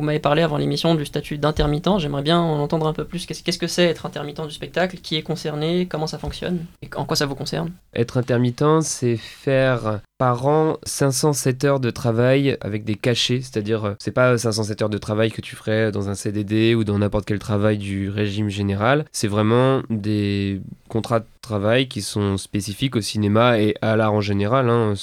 vous m'avez parlé avant l'émission du statut d'intermittent. J'aimerais bien en entendre un peu plus. Qu'est-ce que c'est être intermittent du spectacle? Qui est concerné? Comment ça fonctionne? En quoi ça vous concerne? Être intermittent, c'est faire par an 507 heures de travail avec des cachets, c'est-à-dire euh, c'est pas 507 heures de travail que tu ferais dans un CDD ou dans n'importe quel travail du régime général, c'est vraiment des contrats de travail qui sont spécifiques au cinéma et à l'art en général. Hein.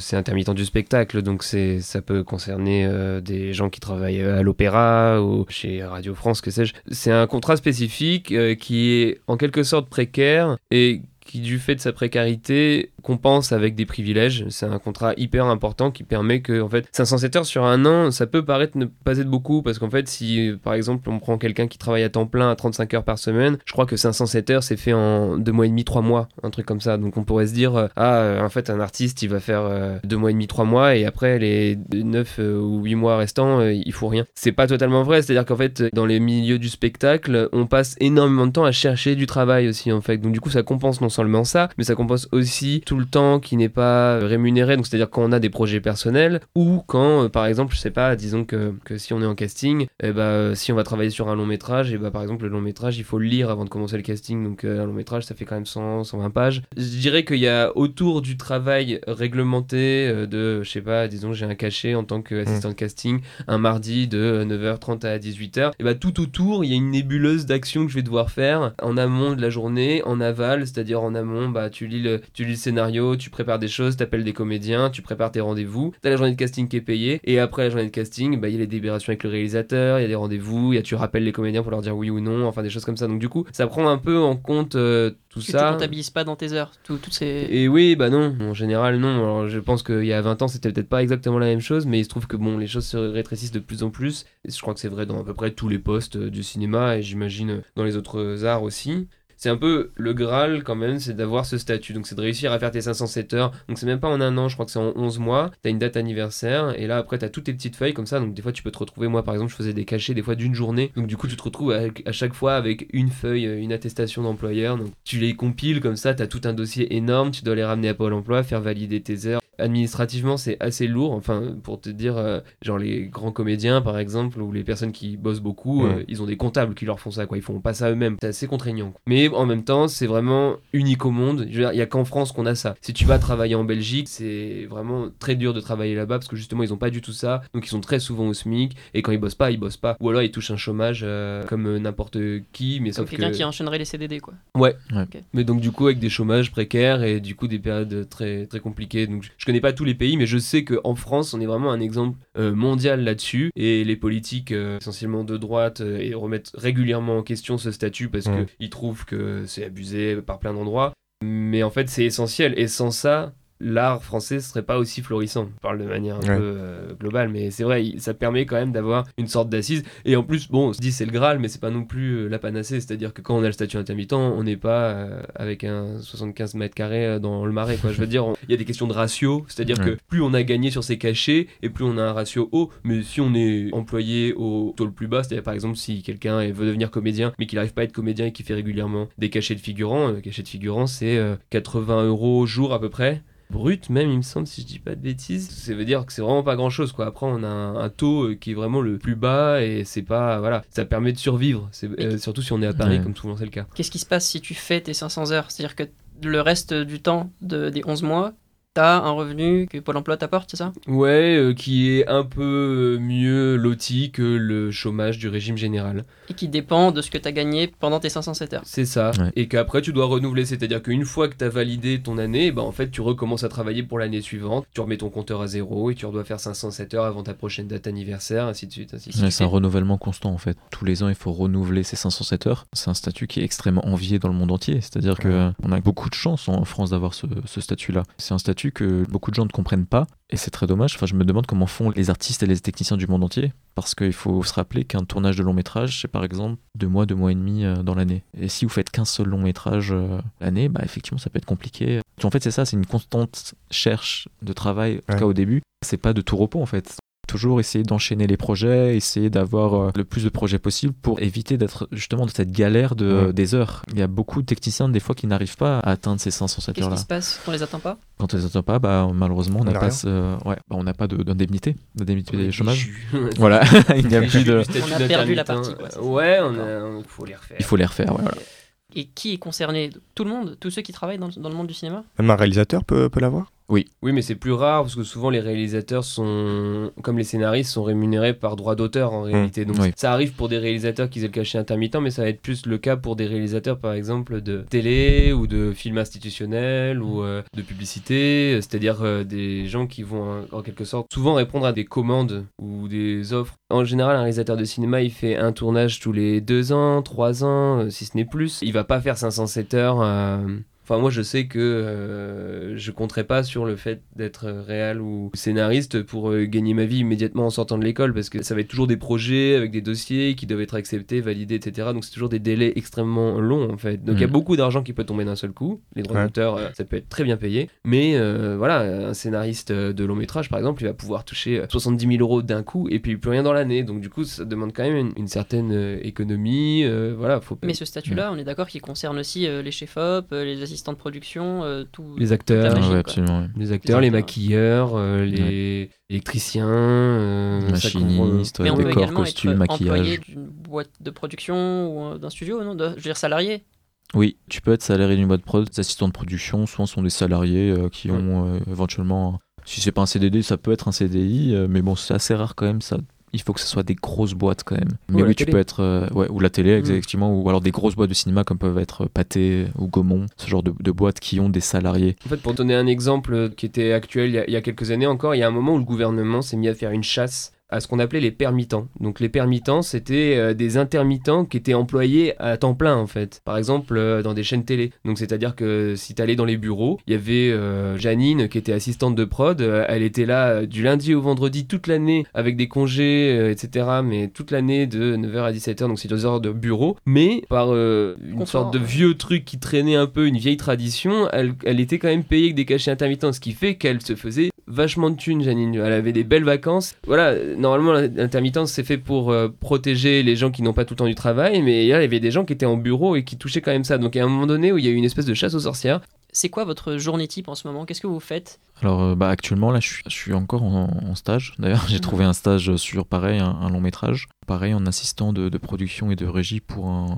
C'est intermittent du spectacle, donc c'est ça peut concerner euh, des gens qui travaillent à l'opéra ou chez Radio France, que sais-je. C'est un contrat spécifique euh, qui est en quelque sorte précaire et qui, du fait de sa précarité, compense avec des privilèges. C'est un contrat hyper important qui permet que, en fait, 507 heures sur un an, ça peut paraître ne pas être beaucoup parce qu'en fait, si par exemple on prend quelqu'un qui travaille à temps plein à 35 heures par semaine, je crois que 507 heures c'est fait en deux mois et demi, trois mois, un truc comme ça. Donc on pourrait se dire, euh, ah, euh, en fait, un artiste il va faire euh, deux mois et demi, trois mois et après les neuf ou huit mois restants, il faut rien. C'est pas totalement vrai, c'est-à-dire qu'en fait, dans les milieux du spectacle, on passe énormément de temps à chercher du travail aussi en fait. Donc du coup, ça compense non seulement ça, mais ça compense aussi tout le temps qui n'est pas rémunéré, donc c'est-à-dire quand on a des projets personnels, ou quand, euh, par exemple, je sais pas, disons que, que si on est en casting, et eh bah, si on va travailler sur un long métrage, et bah, par exemple, le long métrage, il faut le lire avant de commencer le casting, donc euh, un long métrage, ça fait quand même 100, 120 pages. Je dirais qu'il y a autour du travail réglementé de, je sais pas, disons, j'ai un cachet en tant qu'assistant de casting, un mardi de 9h30 à 18h, et bah, tout autour, il y a une nébuleuse d'actions que je vais devoir faire en amont de la journée, en aval, c'est-à-dire en amont, bah, tu lis le, tu lis le scénario, tu prépares des choses, tu appelles des comédiens, tu prépares tes rendez-vous, tu as la journée de casting qui est payée, et après la journée de casting, bah, il y a les délibérations avec le réalisateur, il y a des rendez-vous, tu rappelles les comédiens pour leur dire oui ou non, enfin des choses comme ça. Donc du coup, ça prend un peu en compte euh, tout ça. Tu comptabilises pas dans tes heures, toutes ces... Et oui, bah non, en général non. Alors je pense qu'il y a 20 ans, c'était peut-être pas exactement la même chose, mais il se trouve que bon, les choses se rétrécissent de plus en plus, et je crois que c'est vrai dans à peu près tous les postes euh, du cinéma, et j'imagine dans les autres arts aussi c'est un peu le Graal quand même, c'est d'avoir ce statut. Donc c'est de réussir à faire tes 507 heures. Donc c'est même pas en un an, je crois que c'est en 11 mois. T'as une date anniversaire et là après t'as toutes tes petites feuilles comme ça. Donc des fois tu peux te retrouver, moi par exemple je faisais des cachets des fois d'une journée. Donc du coup tu te retrouves à, chaque fois avec une feuille, euh, une attestation d'employeur. Donc tu les compiles comme ça, t'as tout un dossier énorme, tu dois les ramener à Pôle emploi, faire valider tes heures administrativement c'est assez lourd. Enfin pour te dire euh, genre les grands comédiens par exemple ou les personnes qui bossent beaucoup euh, ils ont des comptables qui leur font ça quoi. Ils font pas ça eux-mêmes. C'est assez contraignant mais en même temps c'est vraiment unique au monde. Il y a qu'en France qu'on a ça. Si tu vas travailler en Belgique c'est vraiment très dur de travailler là-bas parce que justement ils ont pas du tout ça. Donc ils sont très souvent au SMIC et quand ils bossent pas ils bossent pas. Ou alors ils touchent un chômage euh, comme n'importe qui mais comme sauf quelqu'un qui enchaînerait les CDD quoi. Ouais, mais donc du coup avec des chômages précaires et du coup des périodes très très compliquées. Donc je connais pas tous les pays, mais je sais qu'en France, on est vraiment un exemple euh, mondial là-dessus. Et les politiques, euh, essentiellement de droite, euh, et remettent régulièrement en question ce statut parce qu'ils trouvent que c'est abusé par plein d'endroits. Mais en fait, c'est essentiel. Et sans ça, l'art français serait pas aussi florissant. On parle de manière un peu euh, globale, mais c'est vrai, ça permet quand même d'avoir une sorte d'assise. Et en plus, bon, on se dit c'est le Graal, mais c'est pas non plus euh, la panacée. C'est-à-dire que quand on a le statut intermittent, on n'est pas euh, avec un 75 mètres carrés dans le marais. Quoi. Je veux dire, il y a des questions de ratio, c'est-à-dire que plus on a gagné sur ses cachets, et plus on a un ratio haut. Mais si on est employé au taux le plus bas, c'est-à-dire par exemple si quelqu'un veut devenir comédien, mais qu'il n'arrive pas à être comédien et qui fait régulièrement des cachets de figurants, cachets de figurants, c'est 80 euros jour à peu près brut même il me semble si je dis pas de bêtises. Ça veut dire que c'est vraiment pas grand chose quoi. Après on a un, taux euh, qui est vraiment le plus bas et c'est pas voilà. Ça permet de survivre. C'est euh, surtout si on est à Paris comme souvent c'est le cas. Qu'est-ce qui se passe si tu fais tes 500 heures? C'est à dire que le reste du temps de, des 11 mois t'as un revenu que Pôle emploi t'apporte, c'est ça? Ouais, euh, qui est un peu mieux loti que le chômage du régime général. Et qui dépend de ce que t'as gagné pendant tes 507 heures. C'est ça. Et qu'après, tu dois renouveler. C'est-à-dire qu'une fois que t'as validé ton année, bah, en fait, tu recommences à travailler pour l'année suivante. Tu remets ton compteur à zéro et tu dois faire 507 heures avant ta prochaine date anniversaire, ainsi de suite. Ainsi c'est un renouvellement constant, en fait. Tous les ans, il faut renouveler ces 507 heures. C'est un statut qui est extrêmement envié dans le monde entier. C'est-à-dire qu'on a beaucoup de chance en France d'avoir ce, ce statut-là. C'est un statut que beaucoup de gens ne comprennent pas. Et c'est très dommage. Enfin, je me demande comment font les artistes et les techniciens du monde entier. Parce qu'il faut se rappeler qu'un tournage de long métrage, c'est par exemple deux mois, deux mois et demi euh, dans l'année. Et si vous faites qu'un seul long métrage euh, l'année, bah effectivement, ça peut être compliqué. En fait, c'est ça, c'est une constante cherche de travail, en tout cas au début. C'est pas de tout repos en fait toujours essayer d'enchaîner les projets, essayer d'avoir euh, le plus de projets possible pour éviter d'être justement de cette galère de, Ouais. des heures. Il y a beaucoup de techniciens des fois qui n'arrivent pas à atteindre ces 507 Qu'est-ce heures-là. qui se passe quand on les atteint pas? Quand on les atteint pas, bah, malheureusement, on n'a a pas, ce- ouais, bah, on n'a pas de- d'indemnité, d'indemnité est des chômage. Voilà, il n'y a plus de. On a perdu la partie, quoi, c'est ça. Ouais, on a, il faut les refaire. Il faut les refaire. ouais, voilà. Et qui est concerné? Tout le monde? Tous ceux qui travaillent dans, dans le monde du cinéma? Même un réalisateur peut, peut l'avoir? Oui, mais c'est plus rare parce que souvent les réalisateurs sont, comme les scénaristes, sont rémunérés par droit d'auteur en réalité. Donc Oui. ça arrive pour des réalisateurs qui aient le cachet intermittent, mais ça va être plus le cas pour des réalisateurs par exemple de télé ou de films institutionnels ou euh, de publicité, c'est-à-dire euh, des gens qui vont en quelque sorte souvent répondre à des commandes ou des offres. En général, un réalisateur de cinéma, il fait un tournage tous les deux ans, trois ans, euh, si ce n'est plus. Il va pas faire 507 heures. euh, Enfin, moi, je sais que euh, je compterais pas sur le fait d'être euh, réal ou scénariste pour euh, gagner ma vie immédiatement en sortant de l'école, parce que ça va être toujours des projets avec des dossiers qui doivent être acceptés, validés, etc. Donc, c'est toujours des délais extrêmement longs, en fait. Donc, il y a Mm. beaucoup d'argent qui peut tomber d'un seul coup. Les droits Ouais. d'auteur, euh, ça peut être très bien payé. Mais euh, voilà, un scénariste de long métrage, par exemple, il va pouvoir toucher euh, 70 000 euros d'un coup et puis plus rien dans l'année. Donc, du coup, ça demande quand même une, une certaine économie. euh, voilà, faut Mais ce statut-là, on est d'accord qu'il concerne aussi euh, les chefs-op, euh, les assistants de production, euh, tout. les acteurs. la Ah magie, ouais, quoi. absolument. ouais. Les acteurs, les acteurs. maquilleurs, euh, les électriciens, euh, Machinistes, peut décor, également costume, être employé maquillage. d'une boîte de production ou euh, d'un studio, non de, Je veux dire salarié. Oui, tu peux être salarié d'une boîte prod. Les assistants de production, souvent, sont des salariés euh, qui Ouais. ont euh, éventuellement. Si c'est pas un CDD, ça peut être un CDI, euh, mais bon, c'est assez rare quand même. Ça, il faut que ce soit des grosses boîtes quand même. Mais la oui, tu télé. peux être. euh, ouais, ou la télé, Mm. effectivement, ou alors des grosses boîtes de cinéma comme peuvent être Pathé ou Gaumont, ce genre de, de boîtes qui ont des salariés. En fait, pour donner un exemple qui était actuel il y a, il y a quelques années encore, il y a un moment où le gouvernement s'est mis à faire une chasse à ce qu'on appelait les permittents. Donc les permittents, c'était euh, des intermittents qui étaient employés à temps plein en fait. Par exemple euh, dans des chaînes télé. Donc c'est-à-dire que si tu allais dans les bureaux, il y avait euh, Janine qui était assistante de prod, elle était là du lundi au vendredi toute l'année avec des congés, etc. Mais toute l'année de 9h à 17h, donc c'est deux heures de bureau. Mais par une Confort, sorte de ouais. vieux truc qui traînait un peu, une vieille tradition, elle, elle était quand même payée avec des cachets intermittents, ce qui fait qu'elle se faisait vachement de thunes, Janine. Elle avait des belles vacances. Voilà, normalement, l'intermittence, c'est fait pour euh, protéger les gens qui n'ont pas tout le temps du travail, mais là, il y avait des gens qui étaient en bureau et qui touchaient quand même ça. Donc, à un moment donné où il y a eu une espèce de chasse aux sorcières, C'est quoi votre journée type en ce moment? Qu'est-ce que vous faites? Alors euh, bah, actuellement là je suis, je suis encore en, en stage. D'ailleurs j'ai trouvé un stage sur pareil un, un long métrage. Pareil en assistant de, de production et de régie pour un,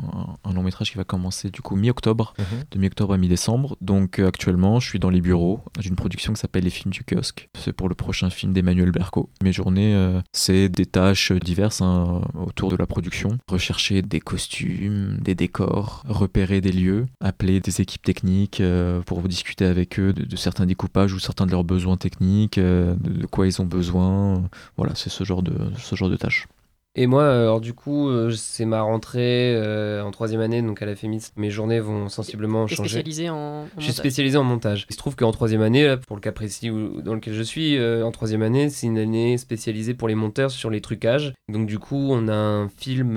long métrage qui va commencer du coup mi-octobre, Mhm. de mi-octobre à mi-décembre. Donc euh, actuellement je suis dans les bureaux d'une production qui s'appelle Les Films du Kiosque. C'est pour le prochain film d'Emmanuel Berco. Mes journées euh, c'est des tâches diverses hein, autour de la production. Rechercher des costumes, des décors, repérer des lieux, appeler des équipes techniques euh, pour discuter avec eux de, de certains découpages ou certains leurs besoins techniques, euh, de, quoi ils ont besoin. Voilà, c'est ce genre de, ce genre de tâches. Et moi, euh, alors du coup, euh, c'est ma rentrée euh, en troisième année, donc à la FEMIS. Mes journées vont sensiblement changer. spécialisé en, en Je suis spécialisé en montage. Il se trouve qu'en troisième année, là, pour le cas précis où- dans lequel je suis, en troisième année, c'est une année spécialisée pour les monteurs sur les trucages. Donc du coup, on a un film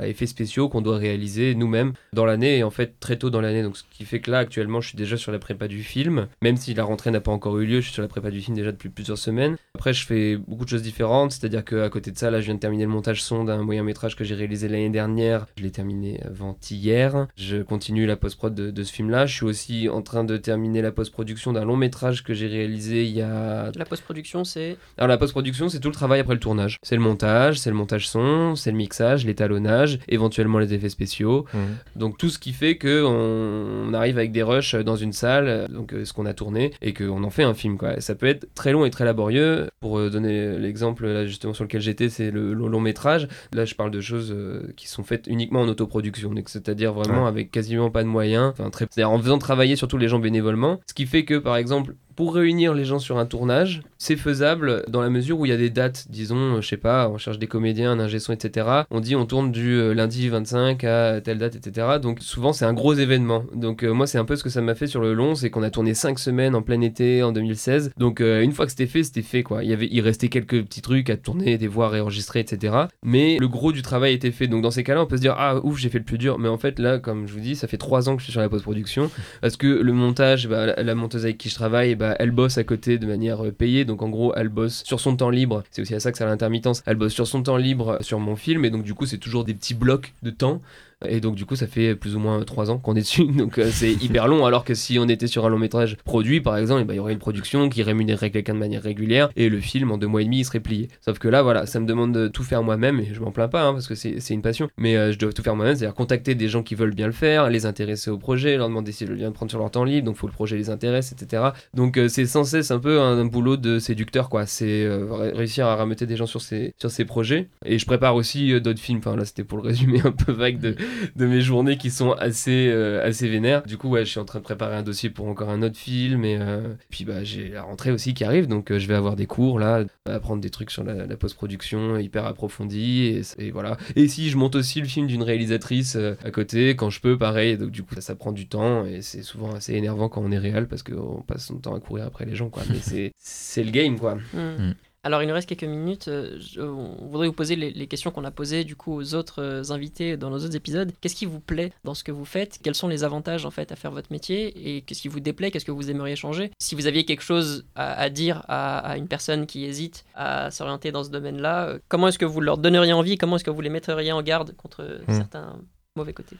à effets spéciaux qu'on doit réaliser nous-mêmes dans l'année et en fait très tôt dans l'année. Donc ce qui fait que là, actuellement, je suis déjà sur la prépa du film. Même si la rentrée n'a pas encore eu lieu, je suis sur la prépa du film déjà depuis plusieurs semaines. Après, je fais beaucoup de choses différentes. C'est-à-dire qu'à côté de ça, là, je viens de terminer le montage son d'un moyen métrage que j'ai réalisé l'année dernière. Je l'ai terminé avant-hier. Je continue la post-prod de, de ce film-là. Je suis aussi en train de terminer la post-production d'un long métrage que j'ai réalisé il y a La post-production, c'est. alors la post-production, c'est tout le travail après le tournage. C'est le montage, c'est le montage son, c'est le mixage, l'étalonnage, éventuellement les effets spéciaux. Mhm. Donc tout ce qui fait que on, on arrive avec des rushs dans une salle, donc euh, ce qu'on a tourné, et qu'on en fait un film. Quoi. Ça peut être très long et très laborieux. Pour euh, donner l'exemple là justement sur lequel j'étais, c'est le, long métrage. Là, je parle de choses euh, qui sont faites uniquement en autoproduction, donc c'est-à-dire vraiment Ouais. avec quasiment pas de moyens. Enfin, très... C'est-à-dire en faisant travailler surtout les gens bénévolement. Ce qui fait que par exemple pour réunir les gens sur un tournage, c'est faisable dans la mesure où il y a des dates, disons, euh, je sais pas, on cherche des comédiens, un ingé son, etc. On dit on tourne du euh, lundi 25 à telle date, etc. Donc souvent c'est un gros événement. Donc euh, moi c'est un peu ce que ça m'a fait sur le long, c'est qu'on a tourné 5 semaines en plein été en 2016. Donc une fois que c'était fait, c'était fait quoi. Il, y avait, il restait quelques petits trucs à tourner, des voix réenregistrées, etc. Mais le gros du travail était fait. Donc dans ces cas-là, on peut se dire ah ouf j'ai fait le plus dur. Mais en fait là, comme je vous dis, ça fait 3 ans que je suis sur la post-production parce que le montage, bah, la, la monteuse avec qui je travaille, bah, bah, elle bosse à côté de manière euh, payée. Donc en gros, elle bosse sur son temps libre. C'est aussi à ça que ça l'intermittence. Elle bosse sur son temps libre sur mon film. Et donc du coup, c'est toujours des petits blocs de temps et donc, du coup, ça fait plus ou moins 3 ans qu'on est dessus. Donc, euh, c'est hyper long. Alors que si on était sur un long métrage produit, par exemple, ben, il y aurait une production qui rémunérerait quelqu'un de manière régulière. Et le film, en deux mois et demi, il serait plié. Sauf que là, voilà, ça me demande de tout faire moi-même. Et je m'en plains pas, hein, parce que c'est une passion. Mais euh, je dois tout faire moi-même. C'est-à-dire contacter des gens qui veulent bien le faire, les intéresser au projet, leur demander s'ils veulent bien le prendre sur leur temps libre. Donc, faut que le projet les intéresse, etc. Donc, euh, c'est sans cesse un peu un, boulot de séducteur, quoi. C'est réussir à rameuter des gens sur sur ces projets. Et je prépare aussi d'autres films. Enfin, là, c'était pour le résumé un peu vague de, de mes journées qui sont assez, euh, assez vénères. Du coup, ouais, je suis en train de préparer un dossier pour encore un autre film. Et euh, puis, bah, j'ai la rentrée aussi qui arrive. Donc, euh, je vais avoir des cours là, apprendre des trucs sur la, post-production hyper approfondie. Et, voilà. Et si je monte aussi le film d'une réalisatrice à côté, quand je peux, pareil. Donc, du coup, ça, ça prend du temps. Et c'est souvent assez énervant quand on est réel parce qu'on passe son temps à courir après les gens, quoi. Mais c'est le game, quoi. Mm. Alors, il nous reste quelques minutes. Euh, on voudrait vous poser les, questions qu'on a posées du coup aux autres euh, invités dans nos autres épisodes. Qu'est-ce qui vous plaît dans ce que vous faites? Quels sont les avantages en fait à faire votre métier? Et qu'est-ce qui vous déplaît? Qu'est-ce que vous aimeriez changer? Si vous aviez quelque chose à, dire à, une personne qui hésite à s'orienter dans ce domaine-là, euh, comment est-ce que vous leur donneriez envie? Comment est-ce que vous les metteriez en garde contre hmm. certains mauvais côtés?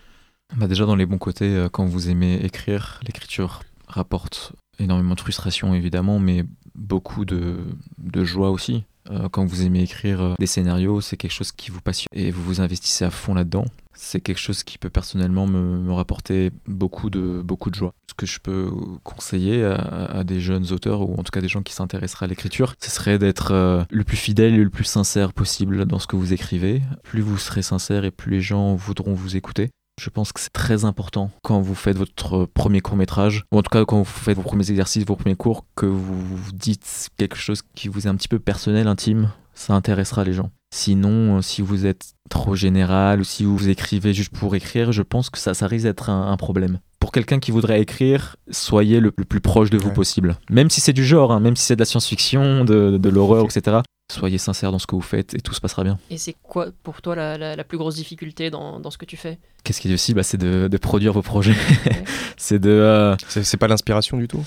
Bah Déjà, dans les bons côtés, quand vous aimez écrire, l'écriture rapporte énormément de frustration évidemment, mais beaucoup de, de joie aussi. Euh, quand vous aimez écrire euh, des scénarios, c'est quelque chose qui vous passionne et vous vous investissez à fond là-dedans. C'est quelque chose qui peut personnellement me, rapporter beaucoup de, beaucoup de joie. Ce que je peux conseiller à, des jeunes auteurs ou en tout cas des gens qui s'intéresseraient à l'écriture, ce serait d'être euh, le plus fidèle et le plus sincère possible dans ce que vous écrivez. Plus vous serez sincère et plus les gens voudront vous écouter. Je pense que c'est très important quand vous faites votre premier court métrage, ou en tout cas quand vous faites vos premiers exercices, vos premiers cours, que vous dites quelque chose qui vous est un petit peu personnel, intime, ça intéressera les gens. Sinon, euh, si vous êtes trop général ou si vous écrivez juste pour écrire, je pense que ça, ça risque d'être un, problème. Pour quelqu'un qui voudrait écrire, soyez le, plus proche de vous possible. Même si c'est du genre, hein, même si c'est de la science-fiction, de, de l'horreur, etc. Soyez sincère dans ce que vous faites et tout se passera bien. Et c'est quoi pour toi la, plus grosse difficulté dans, dans, ce que tu fais? Qu'est-ce qui est difficile bah, C'est de, de, produire vos projets. c'est de. Euh, c'est pas l'inspiration du tout?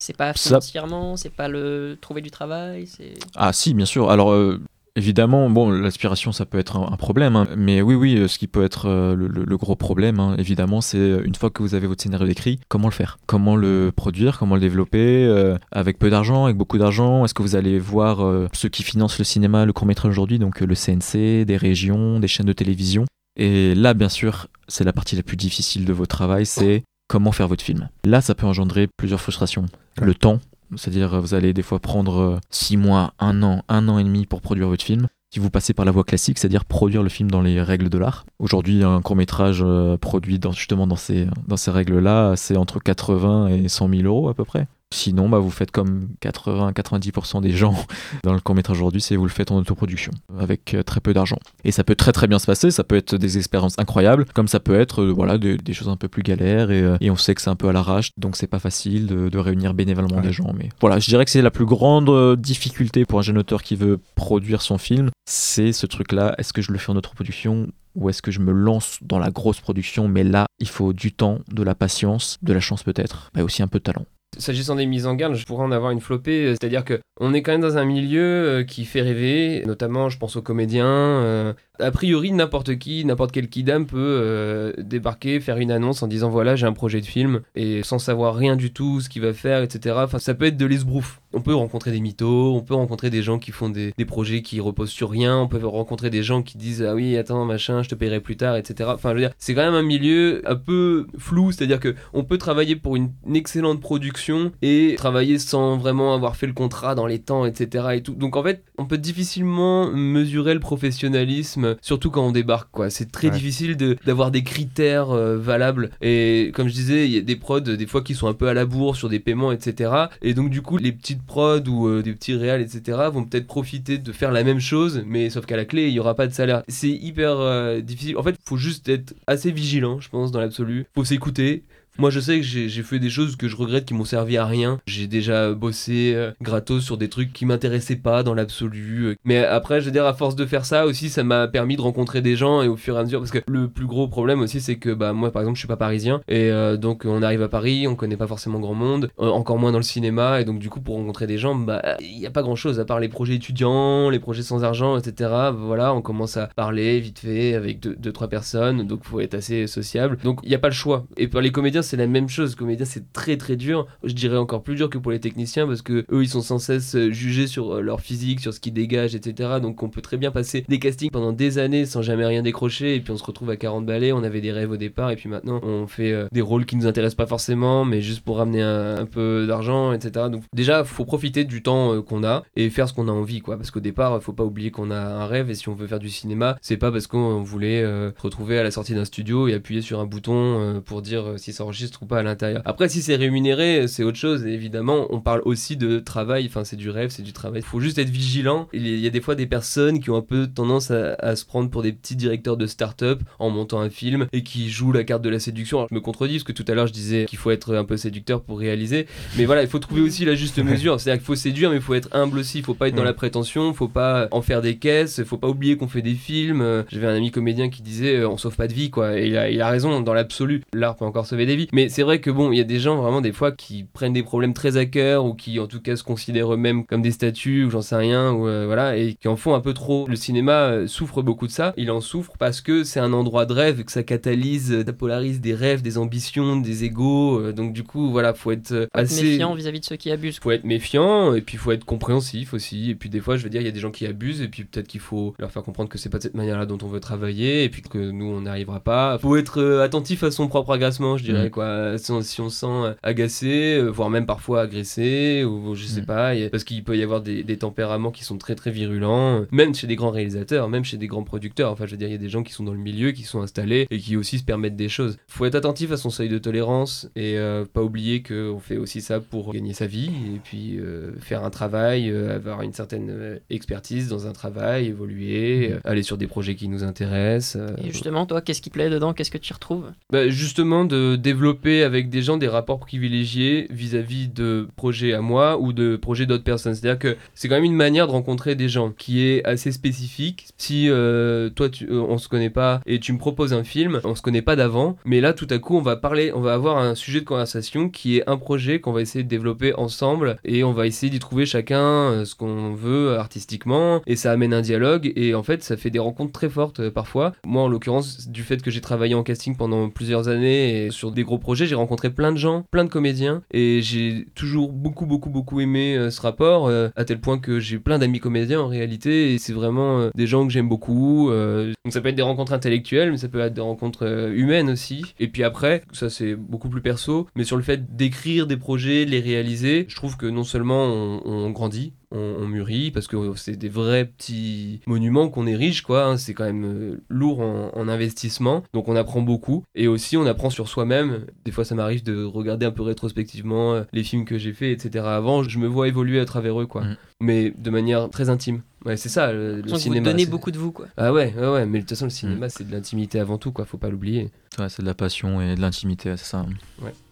C'est pas financièrement, c'est pas le trouver du travail. Ah si, bien sûr. Alors euh, Évidemment, bon, l'aspiration, ça peut être un, problème, hein. mais oui, oui, euh, ce qui peut être euh, le, gros problème, hein, évidemment, c'est euh, une fois que vous avez votre scénario écrit, comment le faire? Comment le produire? Comment le développer Avec peu d'argent, avec beaucoup d'argent? Est-ce que vous allez voir ceux qui financent le cinéma, le court-métrage aujourd'hui, donc le CNC, des régions, des chaînes de télévision? Et là, bien sûr, c'est la partie la plus difficile de votre travail, c'est comment faire votre film. Là, ça peut engendrer plusieurs frustrations. Le temps, c'est-à-dire, vous allez des fois prendre 6 euh, mois, 1 an, 1 an et demi pour produire votre film. Si vous passez par la voie classique, c'est-à-dire produire le film dans les règles de l'art. Aujourd'hui, un court métrage euh, produit justement dans ces, dans ces règles-là, c'est entre 80 et 100 000 euros à peu près. Sinon, bah, vous faites comme 80-90% des gens dans le court métrage aujourd'hui, c'est vous le faites en autoproduction, avec euh, très peu d'argent. Et ça peut très très bien se passer, ça peut être des expériences incroyables, comme ça peut être euh, voilà, des, choses un peu plus galères, et, euh, et, on sait que c'est un peu à l'arrache, donc c'est pas facile de, réunir bénévolement des gens. Mais voilà, je dirais que c'est la plus grande difficulté pour un jeune auteur qui veut produire son film, c'est ce truc-là, est-ce que je le fais en autoproduction ou est-ce que je me lance dans la grosse production Mais là, il faut du temps, de la patience, de la chance peut-être, mais aussi un peu de talent. S'agissant des mises en garde, je pourrais en avoir une flopée, euh, c'est-à-dire que on est quand même dans un milieu euh, qui fait rêver, notamment je pense aux comédiens. Euh, a priori, n'importe qui, n'importe quel kidam peut débarquer, faire une annonce en disant voilà, j'ai un projet de film, et sans savoir rien du tout, ce qu'il va faire, etc. Enfin, ça peut être de l'esbrouf. On peut rencontrer des mythos, on peut rencontrer des gens qui font des, projets qui reposent sur rien, on peut rencontrer des gens qui disent ah oui, attends, machin, je te paierai plus tard, etc. Enfin, je veux dire, c'est quand même un milieu un peu flou, c'est-à-dire que on peut travailler pour une excellente production et travailler sans vraiment avoir fait le contrat dans les temps, etc. Et tout. Donc en fait, on peut difficilement mesurer le professionnalisme, surtout quand on débarque. quoi. C'est très difficile d'avoir des critères euh, valables. Et comme je disais, il y a des prods des fois qui sont un peu à la bourre sur des paiements, etc. Et donc du coup, les petites prods ou euh, des petits réals, etc. vont peut-être profiter de faire la même chose, mais sauf qu'à la clé, il n'y aura pas de salaire. C'est hyper euh, difficile. En fait, il faut juste être assez vigilant, je pense, dans l'absolu. Faut s'écouter Moi, je sais que j'ai fait des choses que je regrette qui m'ont servi à rien. J'ai déjà bossé euh, gratos sur des trucs qui m'intéressaient pas dans l'absolu. euh. Mais après, je veux dire, à force de faire ça aussi, ça m'a permis de rencontrer des gens et au fur et à mesure, parce que le plus gros problème aussi, c'est que bah moi, par exemple, je suis pas parisien et euh, donc on arrive à Paris, on connaît pas forcément grand monde, encore moins dans le cinéma et donc du coup pour rencontrer des gens, bah il y a pas grand chose à part les projets étudiants, les projets sans argent, etc. Voilà, on commence à parler vite fait avec deux, deux trois personnes, donc faut être assez sociable. Donc il y a pas le choix. Et pour les comédiens, c'est la même chose. Comédien, c'est très très dur. Je dirais encore plus dur que pour les techniciens parce que eux, ils sont sans cesse euh, jugés sur euh, leur physique, sur ce qu'ils dégagent, etc. Donc on peut très bien passer des castings pendant des années sans jamais rien décrocher et puis on se retrouve à 40 balais. On avait des rêves au départ et puis maintenant on fait euh, des rôles qui nous intéressent pas forcément, mais juste pour ramener un, peu d'argent, etc. Donc déjà, faut profiter du temps qu'on a et faire ce qu'on a envie, quoi. Parce qu'au départ, faut pas oublier qu'on a un rêve et si on veut faire du cinéma, c'est pas parce qu'on voulait se retrouver à la sortie d'un studio et appuyer sur un bouton pour dire si ça enregistre ou pas à l'intérieur. Après, si c'est rémunéré, c'est autre chose. Et évidemment, on parle aussi de travail. Enfin, c'est du rêve, c'est du travail. Faut juste être vigilant. Il y a des fois des personnes qui ont un peu tendance à, à se prendre pour des petits directeurs de start-up en montant un film et qui jouent la carte de la séduction. Alors, je me contredis parce que tout à l'heure je disais qu'il faut être un peu séducteur pour réaliser. Mais voilà, il faut trouver aussi la juste mesure. C'est-à-dire qu'il faut séduire, mais il faut être humble aussi. Il faut pas être dans Mm. la prétention. Faut pas en faire des caisses. Il faut pas oublier qu'on fait des films. J'avais un ami comédien qui disait euh, on sauve pas de vie, quoi. Et il a, il a raison dans l'absolu. L'art peut encore sauver des vies. Mais c'est vrai que bon, il y a des gens vraiment des fois qui prennent des problèmes très à cœur ou qui en tout cas se considèrent eux-mêmes comme des statues ou j'en sais rien ou euh, voilà et qui en font un peu trop. Le cinéma euh, souffre beaucoup de ça. Il en souffre parce que c'est un endroit de rêve et que ça catalyse, euh, ça polarise des rêves, des ambitions, des égaux. euh, donc du coup, voilà, faut être assez méfiant vis-à-vis de ceux qui abusent. faut être méfiant et puis faut être compréhensif aussi et puis des fois je veux dire il y a des gens qui abusent et puis peut-être qu'il faut leur faire comprendre que c'est pas de cette manière là dont on veut travailler et puis que nous on n'arrivera pas faut être attentif à son propre agacement je dirais. Quoi si on, se sent euh, agacé euh, voire même parfois agressé ou je sais Mm. pas parce qu'il peut y avoir des, des tempéraments qui sont très très virulents euh, même chez des grands réalisateurs même chez des grands producteurs. Enfin je veux dire il y a des gens qui sont dans le milieu qui sont installés et qui aussi se permettent des choses. Faut être attentif à son seuil de tolérance et euh, pas oublier qu'on fait aussi ça pour gagner sa vie et puis euh, faire un travail, euh, avoir une certaine expertise dans un travail, évoluer, euh, aller sur des projets qui nous intéressent. Et justement, toi, qu'est-ce qui te plaît dedans? Qu'est-ce que tu y retrouves? Bah, justement de développer avec des gens des rapports privilégiés vis-à-vis de projets à moi ou de projets d'autres personnes. C'est-à-dire que c'est quand même une manière de rencontrer des gens qui est assez spécifique. Si euh, toi tu, euh, on se connaît pas et tu me proposes un film, on se connaît pas d'avant, mais là tout à coup on va parler, on va avoir un sujet de conversation qui est un projet qu'on va essayer de développer ensemble et on va essayer d'y trouver chacun euh, ce qu'on veut artistiquement et ça amène un dialogue et en fait ça fait des rencontres très fortes euh, parfois. Moi en l'occurrence du fait que j'ai travaillé en casting pendant plusieurs années et sur des gros projets, j'ai rencontré plein de gens, plein de comédiens et j'ai toujours beaucoup beaucoup beaucoup aimé euh, ce rapport euh, à tel point que j'ai plein d'amis comédiens en réalité et c'est vraiment euh, des gens que j'aime beaucoup. donc ça peut être des rencontres intellectuelles mais ça peut être des rencontres humaines aussi. Et puis après, ça c'est beaucoup plus perso, mais sur le fait d'écrire des projets, les réaliser, je trouve que non seulement on grandit, on, on mûrit parce que c'est des vrais petits monuments qu'on érige quoi hein. c'est quand même euh, lourd en, en investissement. Donc on apprend beaucoup. Et aussi on apprend sur soi-même. Des fois ça m'arrive de regarder un peu rétrospectivement euh, les films que j'ai fait etc avant. Je me vois évoluer à travers eux quoi. Mm. mais de manière très intime ouais c'est ça le, le Donc, vous cinéma donnez beaucoup de vous, quoi. ah ouais ouais ouais mais de toute façon le cinéma c'est de l'intimité avant tout quoi faut pas l'oublier Ouais, c'est de la passion et de l'intimité, ouais, c'est ça.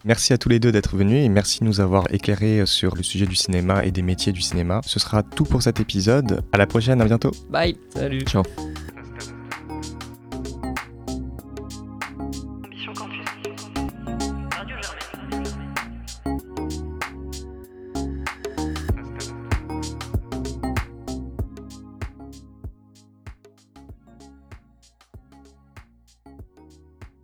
Merci à tous les deux d'être venus et merci de nous avoir éclairé sur le sujet du cinéma et des métiers du cinéma. Ce sera tout pour cet épisode. À la prochaine, à bientôt. Bye salut Ciao.